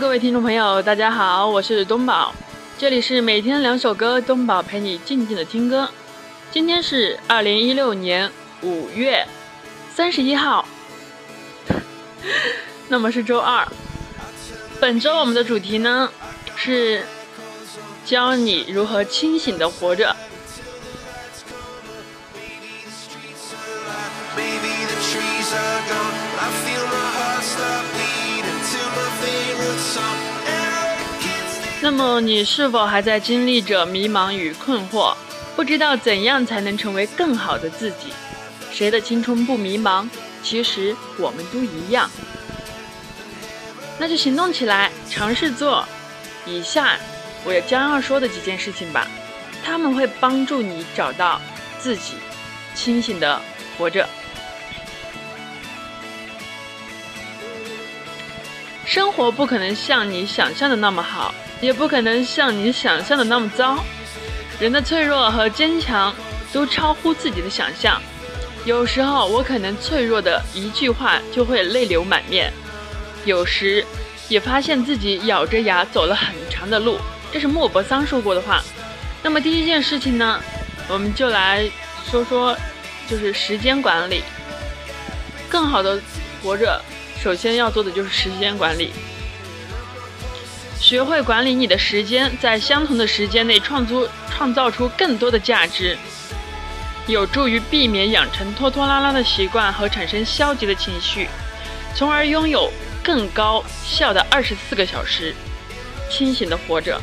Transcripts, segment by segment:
各位听众朋友，大家好，我是东宝，这里是每天两首歌，东宝陪你静静的听歌。今天是二零一六年五月三十一号，那么是周二。本周我们的主题呢是教你如何清醒的活着。那么你是否还在经历着迷茫与困惑，不知道怎样才能成为更好的自己？谁的青春不迷茫？其实我们都一样。那就行动起来，尝试做以下我将要说的几件事情吧，他们会帮助你找到自己，清醒的活着。生活不可能像你想象的那么好。也不可能像你想象的那么糟。人的脆弱和坚强都超乎自己的想象。有时候我可能脆弱的一句话就会泪流满面，有时也发现自己咬着牙走了很长的路。这是莫泊桑说过的话。那么第一件事情呢，我们就来说说，就是时间管理。更好的活着，首先要做的就是时间管理。学会管理你的时间，在相同的时间内创出创造出更多的价值，有助于避免养成拖拖拉拉的习惯和产生消极的情绪，从而拥有更高效的二十四个小时，清醒的活着。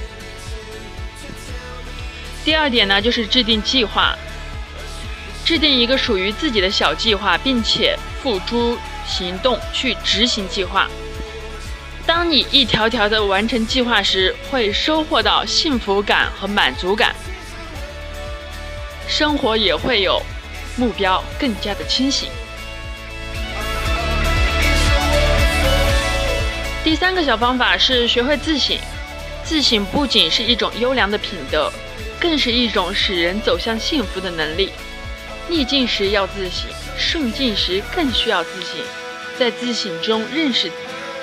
第二点呢，就是制定计划，制定一个属于自己的小计划，并且付诸行动去执行计划。当你一条条的完成计划时，会收获到幸福感和满足感，生活也会有目标，更加的清醒。第三个小方法是学会自省，自省不仅是一种优良的品德，更是一种使人走向幸福的能力。逆境时要自省，顺境时更需要自省，在自省中认识。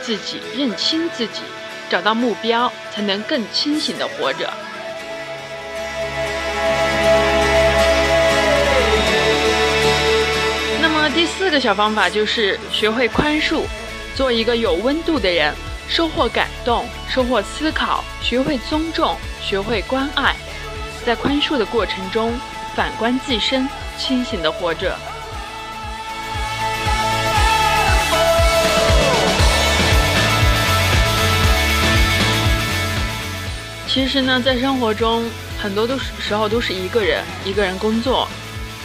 自己认清自己，找到目标，才能更清醒的活着。那么第四个小方法就是学会宽恕，做一个有温度的人，收获感动，收获思考，学会尊重，学会关爱，在宽恕的过程中，反观自身，清醒的活着。其实呢，在生活中，很多都是时候都是一个人，一个人工作，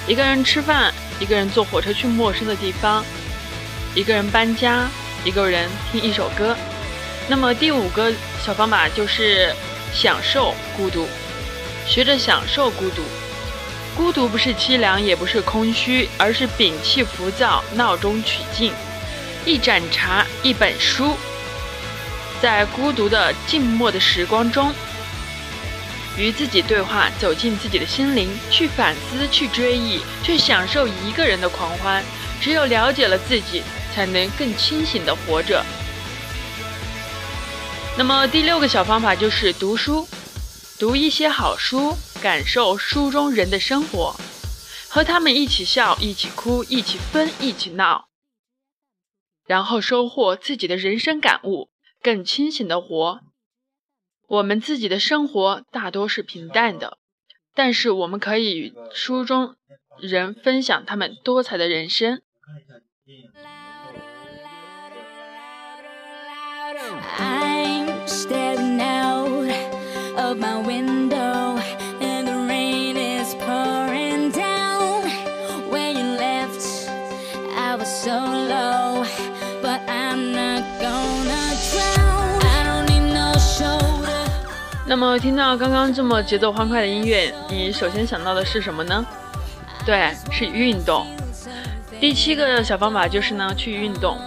一个人吃饭，一个人坐火车去陌生的地方，一个人搬家，一个人听一首歌。那么第五个小方法就是享受孤独，学着享受孤独。孤独不是凄凉，也不是空虚，而是摒弃浮躁，闹中取静。一盏茶，一本书，在孤独的静默的时光中。与自己对话，走进自己的心灵，去反思，去追忆，去享受一个人的狂欢。只有了解了自己，才能更清醒的活着。那么第六个小方法就是读书，读一些好书，感受书中人的生活，和他们一起笑，一起哭，一起疯，一起闹，然后收获自己的人生感悟，更清醒的活。我们自己的生活大多是平淡的，但是我们可以与书中人分享他们多彩的人生。那么听到刚刚这么节奏欢快的音乐，你首先想到的是什么呢？对，是运动。第七个小方法就是呢，去运动。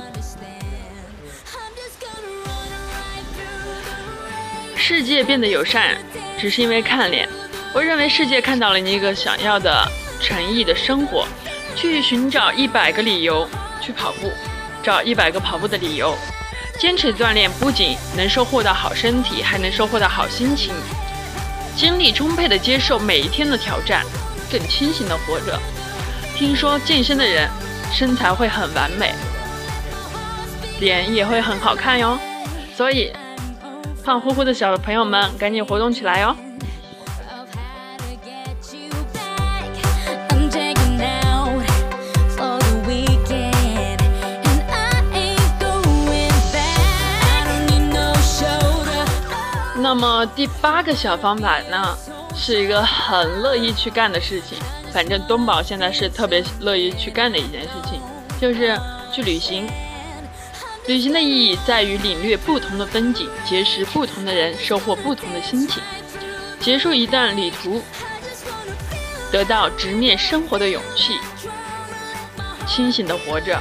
世界变得友善，只是因为看脸。我认为世界看到了你一个想要的诚意的生活，去寻找一百个理由去跑步，找一百个跑步的理由。坚持锻炼不仅能收获到好身体，还能收获到好心情，精力充沛的接受每一天的挑战，更清醒的活着。听说健身的人身材会很完美，脸也会很好看哟。所以，胖乎乎的小朋友们，赶紧活动起来哟！那么第八个小方法呢，是一个很乐意去干的事情。反正东宝现在是特别乐意去干的一件事情，就是去旅行。旅行的意义在于领略不同的风景，结识不同的人，收获不同的心情，结束一段旅途，得到直面生活的勇气，清醒的活着。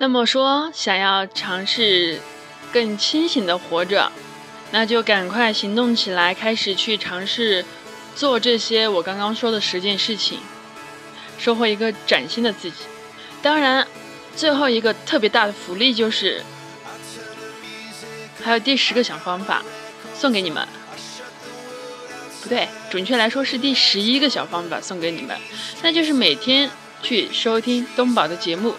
那么说，想要尝试更清醒的活着，那就赶快行动起来，开始去尝试做这些我刚刚说的十件事情，收获一个崭新的自己。当然，最后一个特别大的福利就是，还有第十个小方法送给你们。不对，准确来说是第十一个小方法送给你们，那就是每天去收听东宝的节目。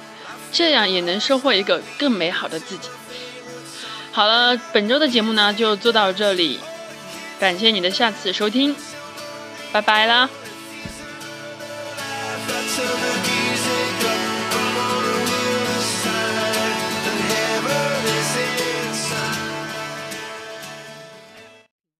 这样也能收获一个更美好的自己。好了，本周的节目呢就做到这里，感谢你的下次收听，拜拜啦。